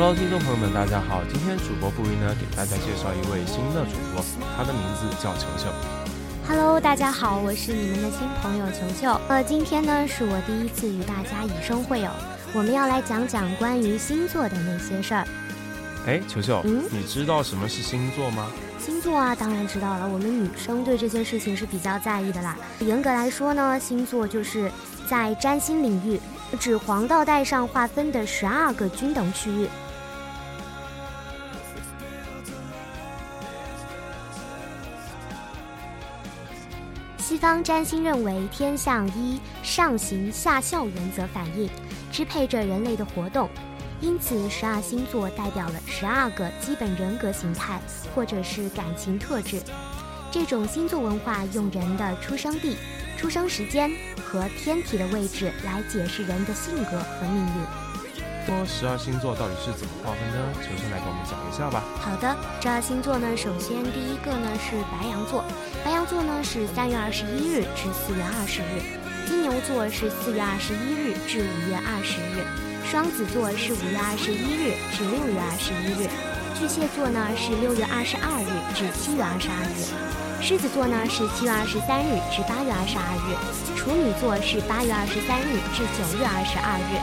？Hello，听众朋友们，大家好。今天主播布衣呢，给大家介绍一位新的主播，他的名字叫球球。Hello，大家好，我是你们的新朋友球球。呃，今天呢是我第一次与大家以声会友，我们要来讲讲关于星座的那些事儿。哎，球球，嗯，你知道什么是星座吗？星座啊，当然知道了。我们女生对这些事情是比较在意的啦。严格来说呢，星座就是在占星领域。指黄道带上划分的十二个均等区域。西方占星认为，天象依上行下效原则反应，支配着人类的活动，因此十二星座代表了十二个基本人格形态或者是感情特质。这种星座文化用人的出生地。出生时间和天体的位置来解释人的性格和命运。说十二星座到底是怎么划分的？求求来给我们讲一下吧。好的，十二星座呢，首先第一个呢是白羊座，白羊座呢是三月二十一日至四月二十日；金牛座是四月二十一日至五月二十日；双子座是五月二十一日至六月二十一日；巨蟹座呢是六月二十二日至七月二十二日。狮子座呢是七月二十三日至八月二十二日，处女座是八月二十三日至九月二十二日，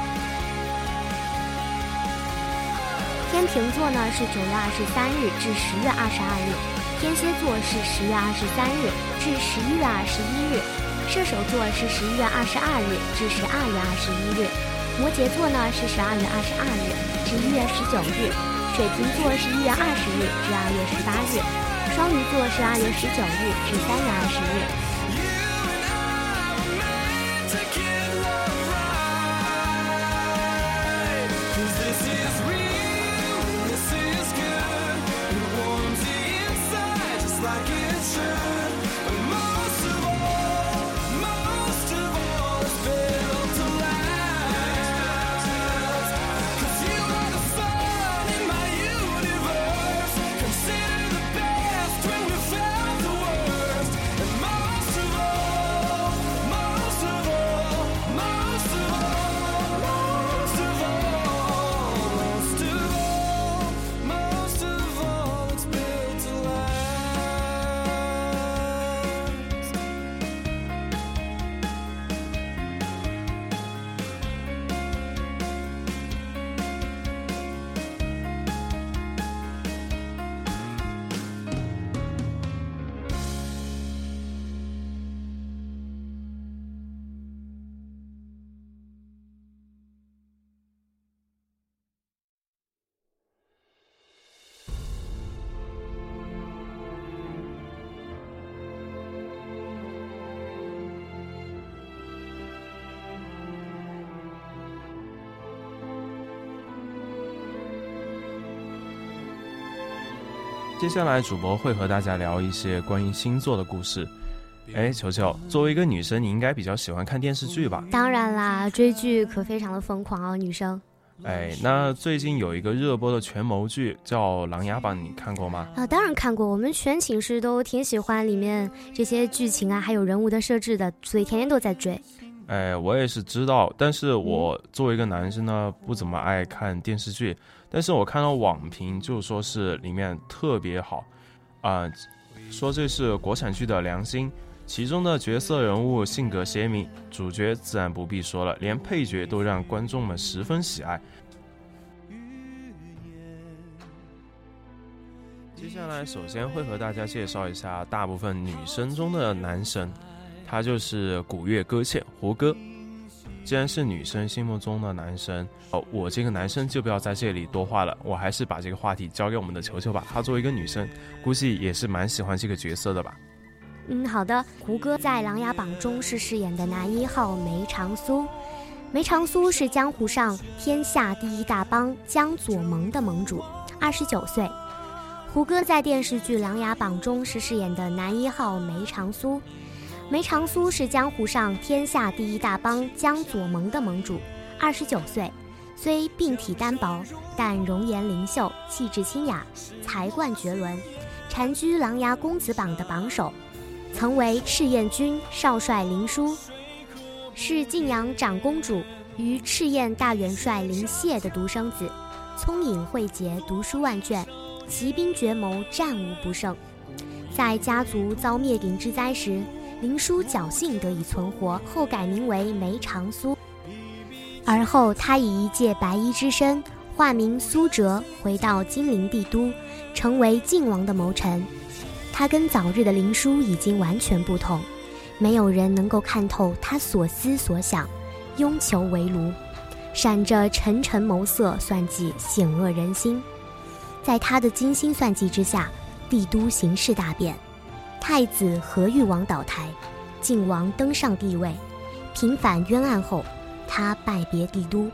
天平座呢是九月二十三日至十月二十二日，天蝎座是十月二十三日至十一月二十一日，射手座是十一月二十二日至十二月二十一日，摩羯座呢是十二月二十二日至一月十九日，水瓶座是一月二十日至二月十八日。双鱼座是二月十九日至三月二十日。接下来，主播会和大家聊一些关于星座的故事。哎，球球，作为一个女生，你应该比较喜欢看电视剧吧？当然啦，追剧可非常的疯狂哦，女生。哎，那最近有一个热播的权谋剧叫《琅琊榜》，你看过吗？啊，当然看过，我们全寝室都挺喜欢里面这些剧情啊，还有人物的设置的，所以天天都在追。哎，我也是知道，但是我作为一个男生呢，不怎么爱看电视剧，但是我看到网评就说是里面特别好，啊，说这是国产剧的良心。其中的角色人物性格鲜明，主角自然不必说了，连配角都让观众们十分喜爱。接下来，首先会和大家介绍一下大部分女生中的男神，他就是古月歌倩胡歌。既然是女生心目中的男神，哦，我这个男生就不要在这里多话了，我还是把这个话题交给我们的球球吧。她作为一个女生，估计也是蛮喜欢这个角色的吧。嗯，好的。胡歌在《琅琊榜》中是饰演的男一号梅长苏，梅长苏是江湖上天下第一大帮江左盟的盟主，二十九岁。胡歌在电视剧《琅琊榜》中是饰演的男一号梅长苏，梅长苏是江湖上天下第一大帮江左盟的盟主，二十九岁。虽病体单薄，但容颜灵秀，气质清雅，才冠绝伦，蝉居琅琊公子榜的榜首。曾为赤焰军少帅林殊，是晋阳长公主与赤焰大元帅林燮的独生子，聪颖慧捷，读书万卷，骑兵绝谋，战无不胜。在家族遭灭顶之灾时，林殊侥幸得以存活，后改名为梅长苏。而后他以一介白衣之身，化名苏哲，回到金陵帝都，成为晋王的谋臣。他跟早日的林殊已经完全不同，没有人能够看透他所思所想，拥囚为奴，闪着沉沉眸色，算计险恶人心。在他的精心算计之下，帝都形势大变，太子何玉王倒台，晋王登上帝位，平反冤案后，他拜别帝都，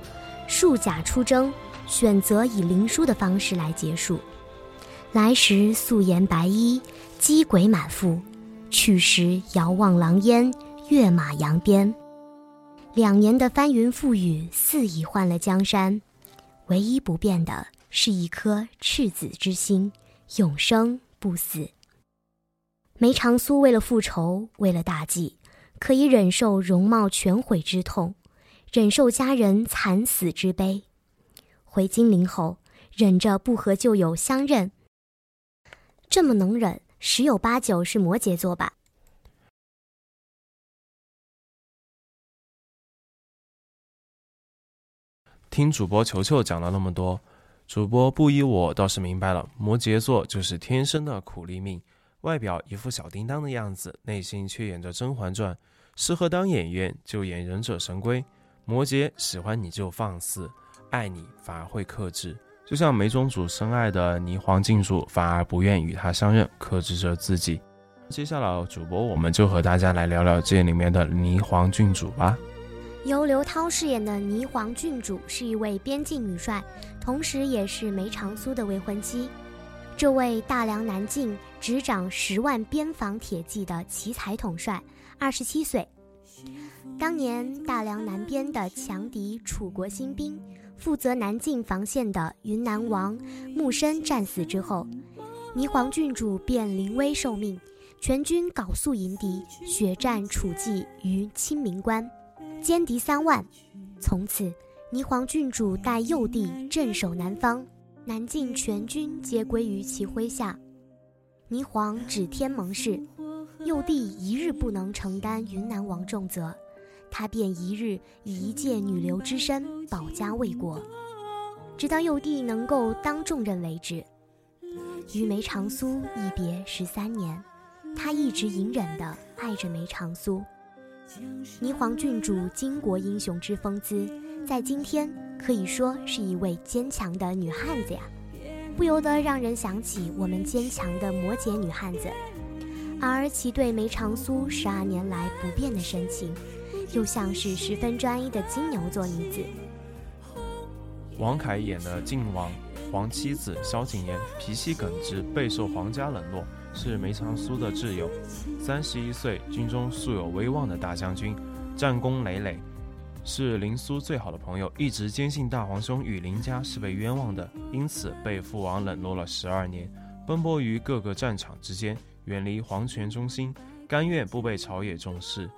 束甲出征，选择以灵书的方式来结束。来时素颜白衣。积鬼满腹，去时遥望狼烟，跃马扬鞭。两年的翻云覆雨，似已换了江山，唯一不变的是一颗赤子之心，永生不死。梅长苏为了复仇，为了大计，可以忍受容貌全毁之痛，忍受家人惨死之悲。回金陵后，忍着不和旧友相认，这么能忍。十有八九是摩羯座吧。听主播球球讲了那么多，主播不依我倒是明白了，摩羯座就是天生的苦力命，外表一副小叮当的样子，内心却演着《甄嬛传》，适合当演员就演《忍者神龟》。摩羯喜欢你就放肆，爱你反而会克制。就像梅宗主深爱的霓凰郡主，反而不愿与他相认，克制着自己。接下来，主播我们就和大家来聊聊这里面的霓凰郡主吧。由刘涛饰演的霓凰郡主是一位边境女帅，同时也是梅长苏的未婚妻。这位大梁南境执掌十万边防铁骑的奇才统帅，二十七岁。当年大梁南边的强敌楚国新兵。负责南境防线的云南王木申战死之后，霓凰郡主便临危受命，全军缟素迎敌，血战楚骑于清明关，歼敌三万。从此，霓凰郡主带幼帝镇守南方，南境全军皆归于其麾下。霓凰指天盟誓，幼帝一日不能承担云南王重责。他便一日以一介女流之身保家卫国，直到幼帝能够当重任为止。与梅长苏一别十三年，他一直隐忍地爱着梅长苏。霓凰郡主巾帼英雄之风姿，在今天可以说是一位坚强的女汉子呀，不由得让人想起我们坚强的摩羯女汉子，而其对梅长苏十二年来不变的深情。又像是十分专一的金牛座女子。王凯演的靖王，皇妻子萧景琰脾气耿直，备受皇家冷落，是梅长苏的挚友。三十一岁，军中素有威望的大将军，战功累累。是林苏最好的朋友，一直坚信大皇兄与林家是被冤枉的，因此被父王冷落了十二年，奔波于各个战场之间，远离皇权中心，甘愿不被朝野重视，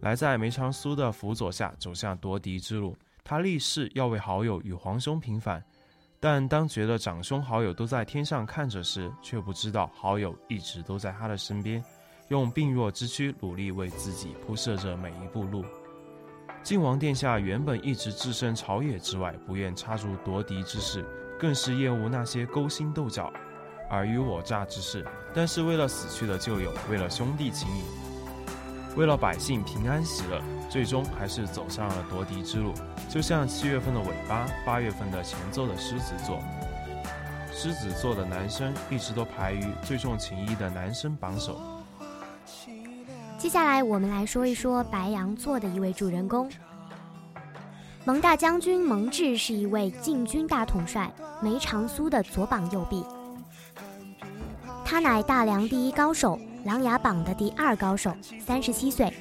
来在梅长苏的辅佐下走向夺嫡之路。他立誓要为好友与皇兄平反，但当觉得长兄好友都在天上看着时，却不知道好友一直都在他的身边，用病弱之躯努力为自己铺设着每一步路。晋王殿下原本一直置身朝野之外，不愿插入夺嫡之事，更是厌恶那些勾心斗角、尔虞我诈之事。但是为了死去的旧友，为了兄弟情谊，为了百姓平安喜乐，最终还是走上了夺嫡之路。就像七月份的尾巴，八月份的前奏的狮子座，狮子座的男生一直都排于最重情义的男生榜首。接下来，我们来说一说白羊座的一位主人公。蒙大将军蒙挚是一位禁军大统帅，梅长苏的左膀右臂。他乃大梁第一高手，琅琊榜的第二高手，三十七岁，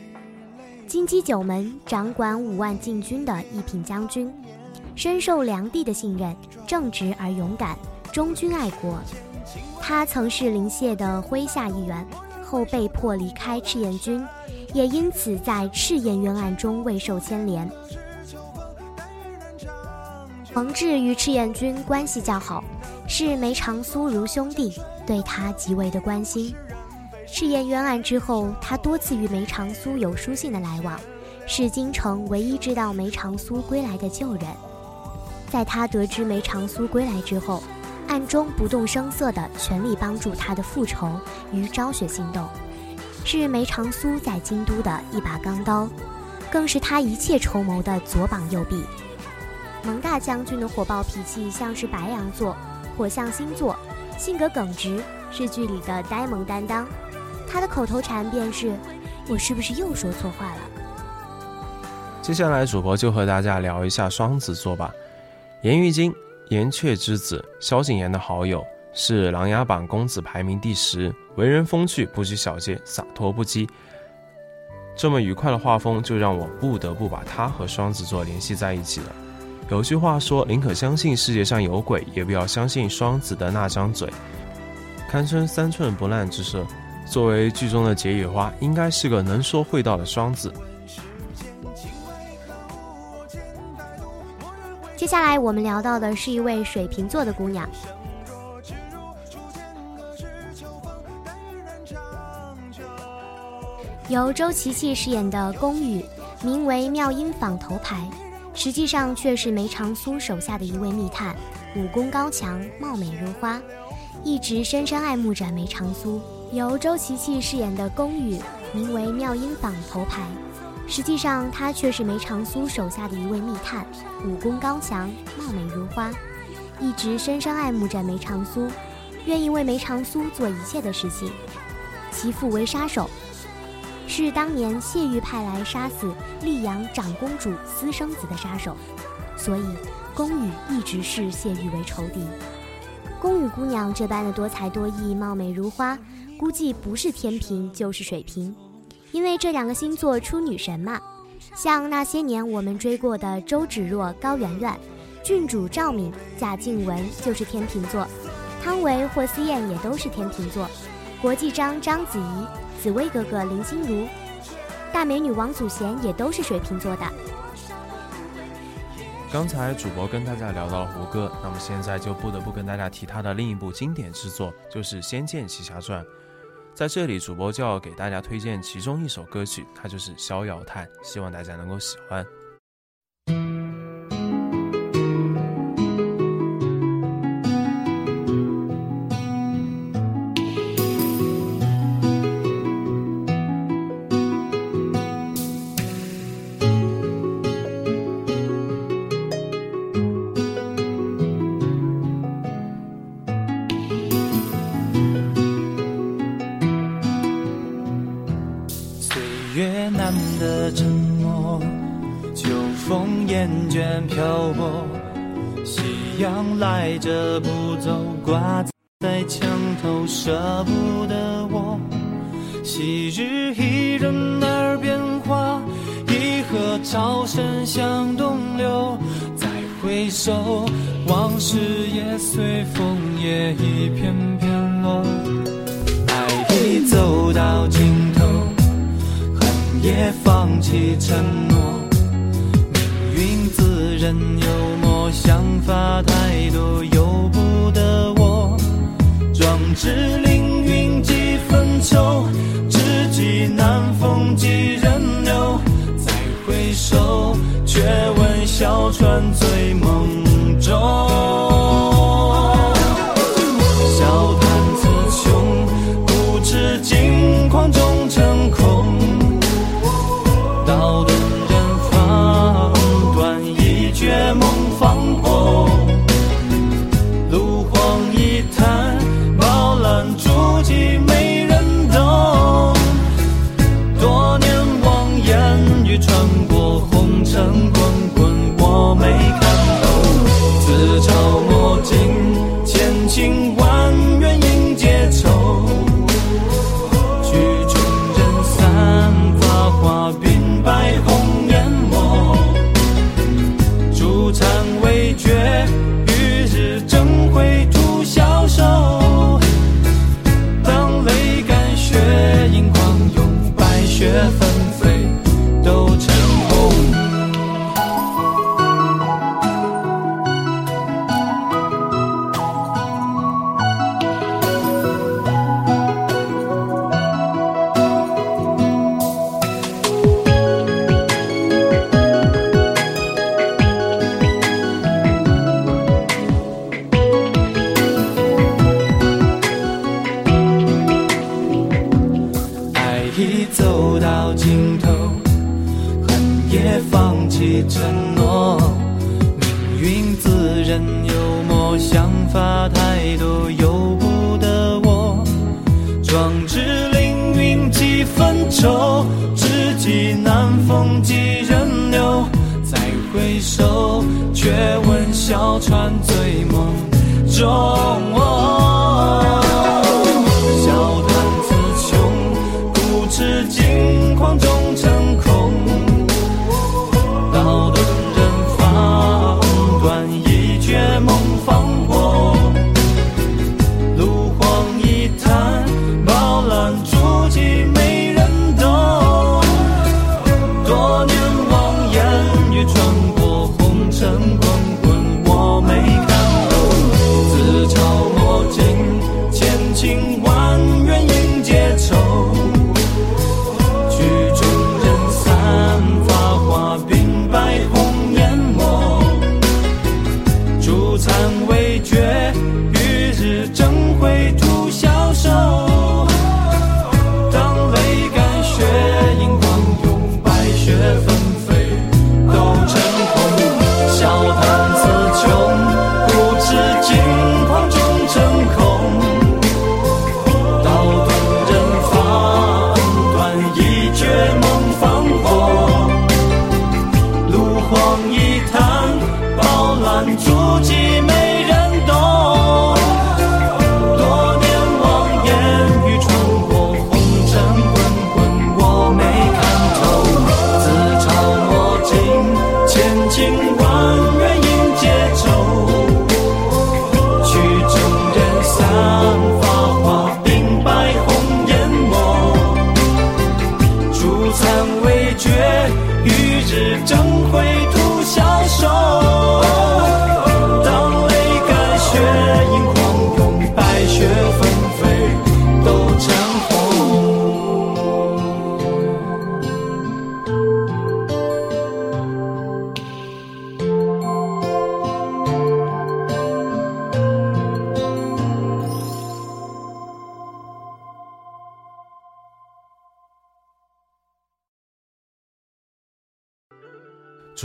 金鸡九门，掌管五万禁军的一品将军，深受梁帝的信任，正直而勇敢，忠君爱国。他曾是林燮的麾下一员。后被迫离开赤焰军，也因此在赤焰冤案中未受牵连。蒙挚与赤焰军关系较好，视梅长苏如兄弟，对他极为的关心。赤焰冤案之后，他多次与梅长苏有书信的来往，是京城唯一知道梅长苏归来的旧人。在他得知梅长苏归来之后，暗中不动声色地全力帮助他的复仇与昭雪行动，是梅长苏在京都的一把钢刀，更是他一切筹谋的左膀右臂。蒙大将军的火爆脾气像是白羊座，火象星座，性格耿直，是剧里的呆萌担当。他的口头禅便是：“我是不是又说错话了？”接下来，主播就和大家聊一下双子座吧，颜玉京。岩雀之子萧景琰的好友，是《琅琊榜》公子排名第十，为人风趣，不拘小节，洒脱不羁。这么愉快的画风，就让我不得不把他和双子座联系在一起了。有句话说：“宁可相信世界上有鬼，也不要相信双子的那张嘴。”堪称三寸不烂之舌。作为剧中的解语花，应该是个能说会道的双子。接下来我们聊到的是一位水瓶座的姑娘，由周琪琪饰演的宫羽，名为妙音坊头牌，实际上却是梅长苏手下的一位密探，武功高强，貌美如花，一直深深爱慕着梅长苏。由周琪琪饰演的宫羽，名为妙音坊头牌。实际上，他却是梅长苏手下的一位密探，武功高强，貌美如花，一直深深爱慕着梅长苏，愿意为梅长苏做一切的事情。其父为杀手，是当年谢玉派来杀死溧阳长公主私生子的杀手，所以宫羽一直视谢玉为仇敌。宫羽姑娘这般的多才多艺，貌美如花，估计不是天平就是水瓶。因为这两个星座出女神嘛，像那些年我们追过的周芷若、高圆圆，郡主赵敏、贾静雯就是天秤座，汤唯、霍思燕也都是天秤座，国际章、章子怡、紫薇格格林心如，大美女王祖贤也都是水瓶座的。刚才主播跟大家聊到了胡歌，那么现在就不得不跟大家提他的另一部经典之作，就是《仙剑奇侠传》。在这里，主播就要给大家推荐其中一首歌曲，它就是《逍遥叹》，希望大家能够喜欢。厌倦漂泊，夕阳来着不走，挂在墙头，舍不得我。昔日伊人耳边话，一河潮声向东流，再回首，往事也随风也一片片落。爱已走到尽头，恨也放弃承诺。人幽默，想法太多，由不得我。壮志凌云几分愁，知己难逢几人留。再回首，却闻小船醉梦中。真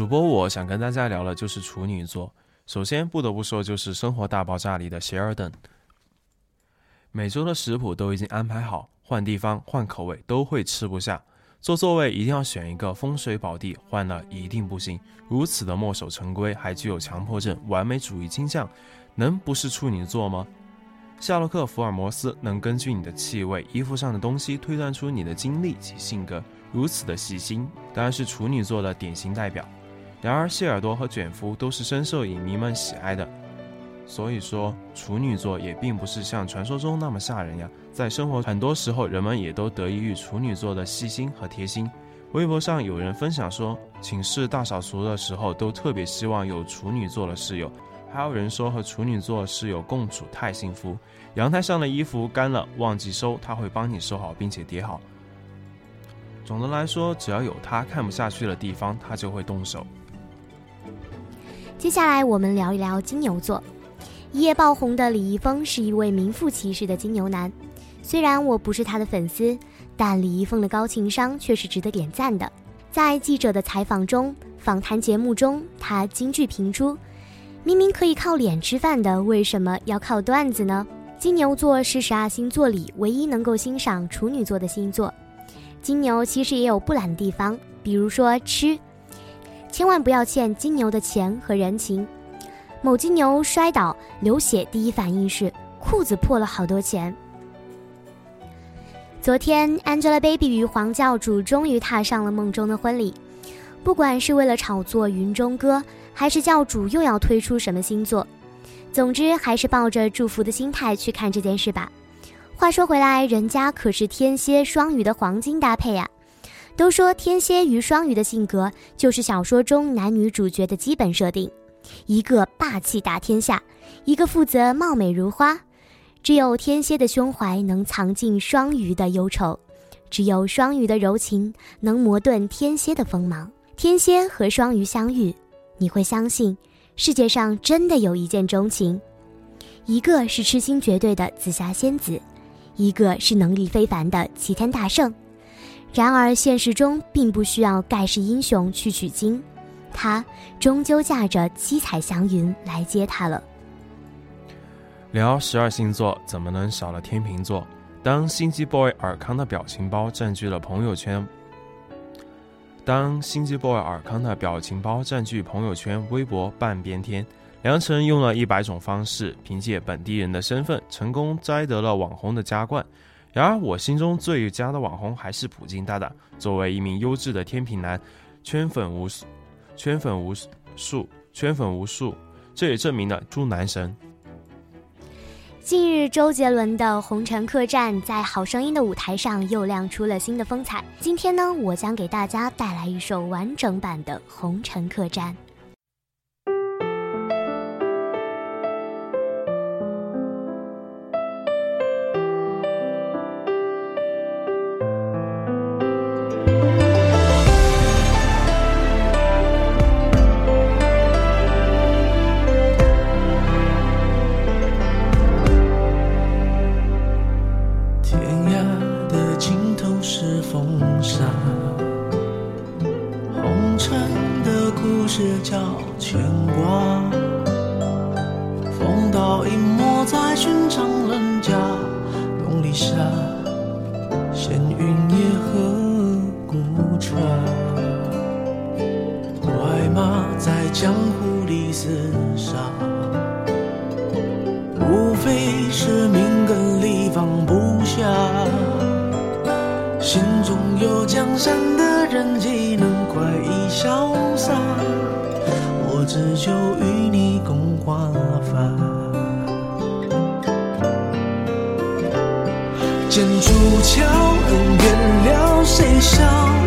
主播我想跟大家聊的就是处女座。首先不得不说就是《生活大爆炸》里的谢尔顿。每周的食谱都已经安排好，换地方换口味都会吃不下。坐座位一定要选一个风水宝地，换了一定不行。如此的墨守成规，还具有强迫症、完美主义倾向，能不是处女座吗？夏洛克·福尔摩斯能根据你的气味、衣服上的东西推断出你的经历及性格，如此的细心，当然是处女座的典型代表。然而，谢耳朵和卷福都是深受影迷们喜爱的，所以说处女座也并不是像传说中那么吓人呀。在生活很多时候，人们也都得益于处女座的细心和贴心。微博上有人分享说，寝室大扫除的时候都特别希望有处女座的室友，还有人说和处女座室友共处太幸福。阳台上的衣服干了忘记收，他会帮你收好并且叠好。总的来说，只要有他看不下去的地方，他就会动手。接下来我们聊一聊金牛座。一夜爆红的李易峰是一位名副其实的金牛男。虽然我不是他的粉丝，但李易峰的高情商却是值得点赞的。在记者的采访中、访谈节目中，他金句频出：“明明可以靠脸吃饭的，为什么要靠段子呢？”金牛座是十二星座里唯一能够欣赏处女座的星座。金牛其实也有不懒的地方，比如说吃。千万不要欠金牛的钱和人情。某金牛摔倒流血，第一反应是裤子破了好多钱。昨天，Angelababy 与黄教主终于踏上了梦中的婚礼。不管是为了炒作云中歌，还是教主又要推出什么新作，总之还是抱着祝福的心态去看这件事吧。话说回来，人家可是天蝎双鱼的黄金搭配呀。都说天蝎与双鱼的性格就是小说中男女主角的基本设定，一个霸气打天下，一个负责貌美如花。只有天蝎的胸怀能藏进双鱼的忧愁，只有双鱼的柔情能磨钝天蝎的锋芒。天蝎和双鱼相遇，你会相信世界上真的有一见钟情，一个是痴心绝对的紫霞仙子，一个是能力非凡的齐天大圣。然而，现实中并不需要盖世英雄去取经，他终究驾着七彩祥云来接他了。聊十二星座，怎么能少了天秤座？当心机 boy 尔康的表情包占据了朋友圈，当心机 boy 尔康的表情包占据朋友圈、微博半边天，梁晨用了一百种方式，凭借本地人的身份，成功摘得了网红的加冠。然而，我心中最佳的网红还是普京大大。作为一名优质的天平男，圈粉无数，圈粉无数，圈粉无数，这也证明了猪男神。近日，周杰伦的《红尘客栈》在《好声音》的舞台上又亮出了新的风采。今天呢，我将给大家带来一首完整版的《红尘客栈》。山的人岂能快意潇洒我只求与你共华发剑出鞘恩怨了谁笑？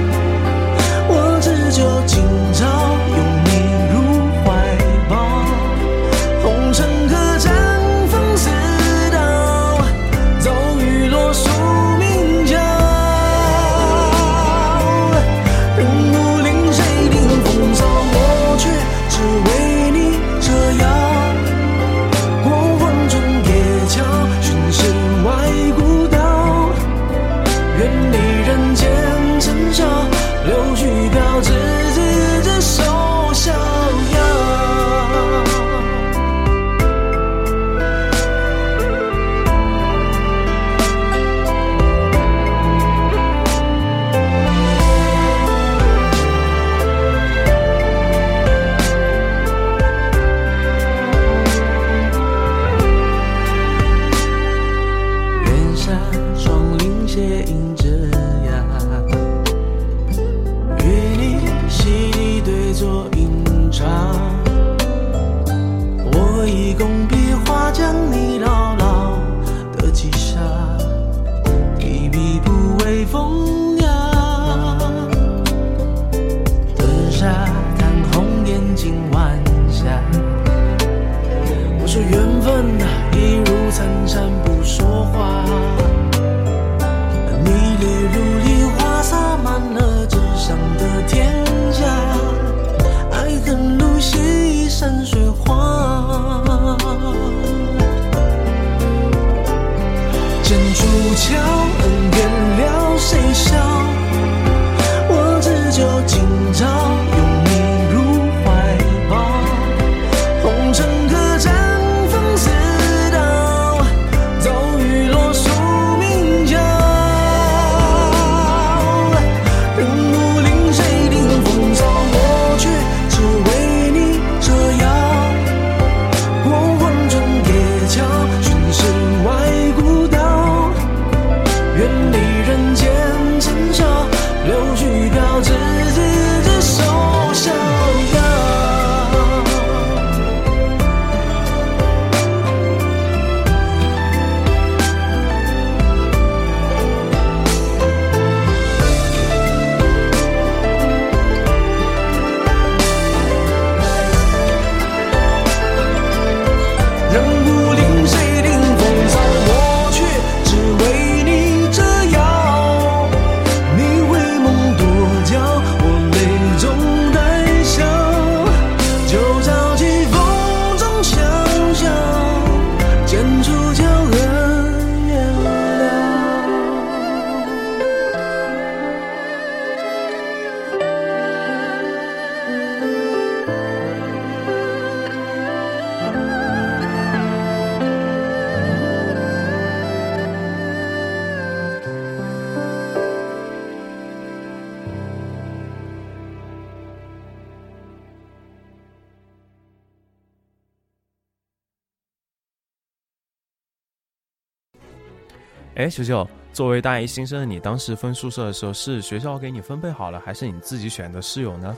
哎，球球，作为大一新生的你，当时分宿舍的时候是学校给你分配好了，还是你自己选的室友呢？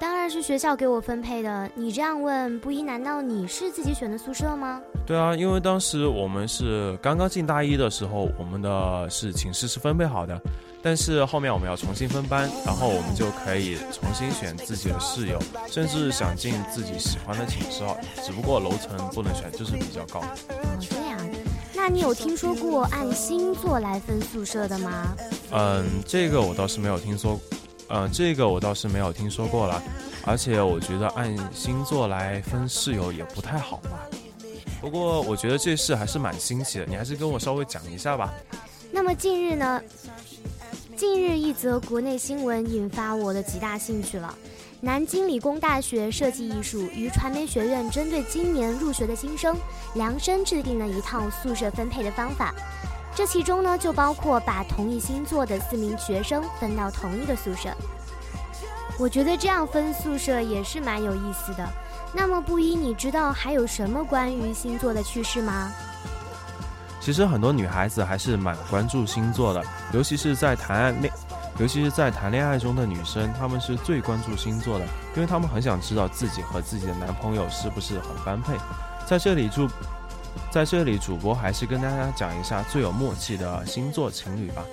当然是学校给我分配的。你这样问，不一难道你是自己选的宿舍吗？对啊，因为当时我们是刚刚进大一的时候，我们的是寝室是分配好的，但是后面我们要重新分班，然后我们就可以重新选自己的室友，甚至想进自己喜欢的寝室哦。只不过楼层不能选，就是比较高。那你有听说过按星座来分宿舍的吗？嗯，这个我倒是没有听说，嗯，这个我倒是没有听说过了。而且我觉得按星座来分室友也不太好吧。不过我觉得这事还是蛮新奇的，你还是跟我稍微讲一下吧。那么近日呢？近日一则国内新闻引发我的极大兴趣了。南京理工大学设计艺术与传媒学院针对今年入学的新生量身制定了一套宿舍分配的方法，这其中呢就包括把同一星座的四名学生分到同一个宿舍。我觉得这样分宿舍也是蛮有意思的。那么布衣，你知道还有什么关于星座的趣事吗？其实很多女孩子还是蛮关注星座的，尤其是在谈爱，尤其是在谈恋爱中的女生，她们是最关注星座的，因为她们很想知道自己和自己的男朋友是不是很般配。在这里主，在这里主播还是跟大家讲一下最有默契的星座情侣吧。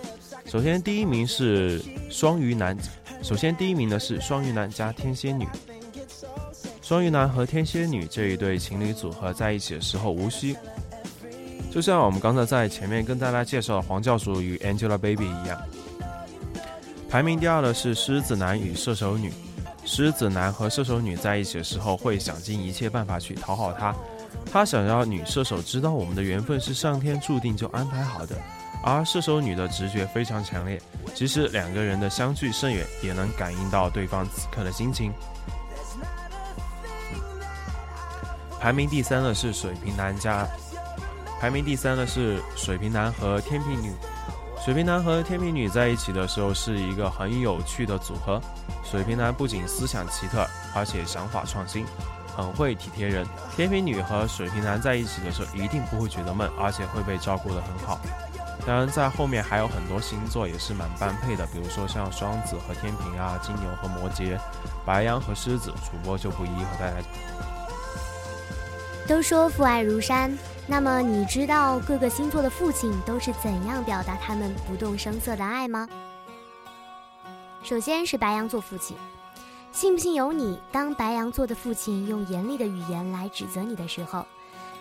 首先第一名是双鱼男，首先第一名的是双鱼男加天蝎女。双鱼男和天蝎女这一对情侣组合在一起的时候，无需就像我们刚才在前面跟大家介绍的黄教主与 Angelababy 一样。排名第二的是狮子男与射手女。狮子男和射手女在一起的时候，会想尽一切办法去讨好她。他想要女射手知道我们的缘分是上天注定就安排好的，而射手女的直觉非常强烈，即使两个人的相距甚远，也能感应到对方此刻的心情。排名第三的是水瓶男加，排名第三的是水瓶男和天平女。水瓶男和天平女在一起的时候是一个很有趣的组合。水瓶男不仅思想奇特，而且想法创新，很会体贴人。天平女和水瓶男在一起的时候一定不会觉得闷，而且会被照顾得很好。当然，在后面还有很多星座也是蛮般配的，比如说像双子和天平啊，金牛和摩羯，白羊和狮子，主播就不一一和大家。都说父爱如山，那么你知道各个星座的父亲都是怎样表达他们不动声色的爱吗？首先是白羊座父亲，信不信由你。当白羊座的父亲用严厉的语言来指责你的时候，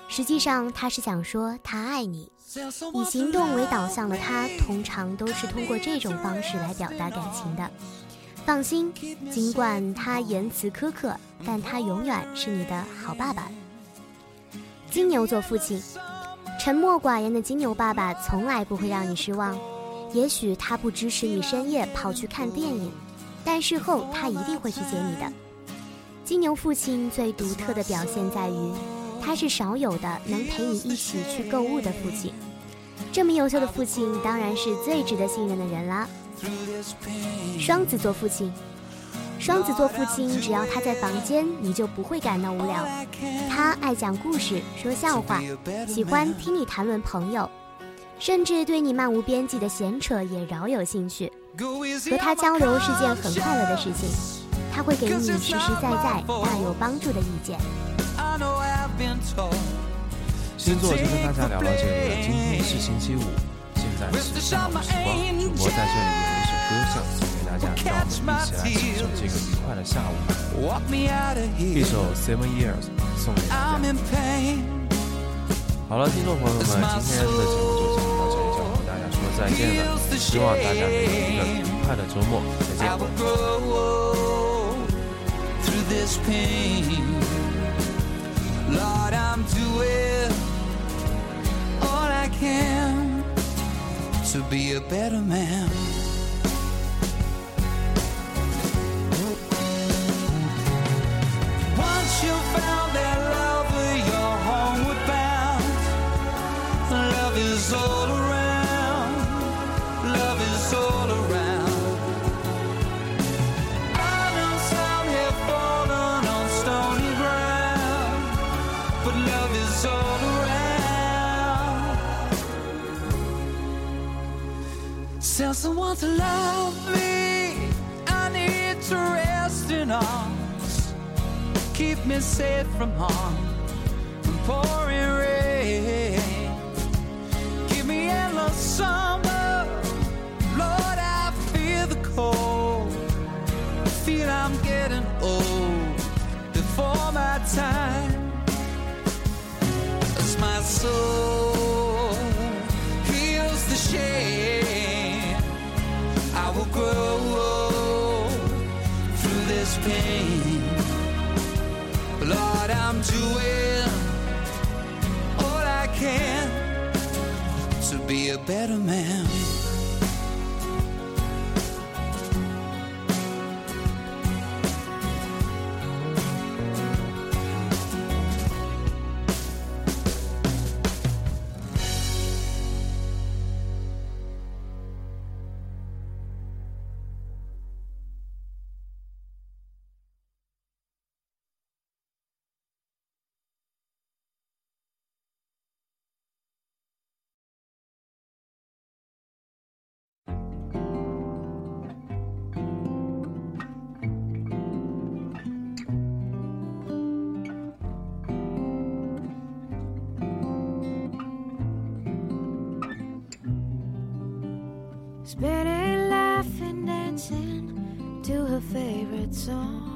实际上他是想说他爱你。以行动为导向的他，通常都是通过这种方式来表达感情的。放心，尽管他言辞苛刻，但他永远是你的好爸爸。金牛座父亲，沉默寡言的金牛爸爸从来不会让你失望。也许他不支持你深夜跑去看电影，但事后他一定会去接你的。金牛父亲最独特的表现在于，他是少有的能陪你一起去购物的父亲。这么优秀的父亲，当然是最值得信任的人啦。双子座父亲，双子座父亲，只要他在房间，你就不会感到无聊。他爱讲故事、说笑话，喜欢听你谈论朋友，甚至对你漫无边际的闲扯也饶有兴趣。和他交流是件很快乐的事情，他会给你实实在在、大有帮助的意见。星座就跟大家聊到这里了，今天是星期五，现在是下午时光，主播在这里歌声送给大家，让我们一起来享受这个愉快的下午。一首 Seven Years 送给大家。好了，听众朋友们，今天的节目就讲到这里，就要和大家说再见了。希望大家能有一个愉快的周末，再见。Lord, I'm doing all I can to be a better man. Someone to love me. I need to rest in arms. Keep me safe from harm, from pouring rain. Give me endless summer. Lord, I feel the cold. I feel I'm getting old before my time. As my soul doing all I can to be a better man. Spinning, laughing, dancing to her favorite song.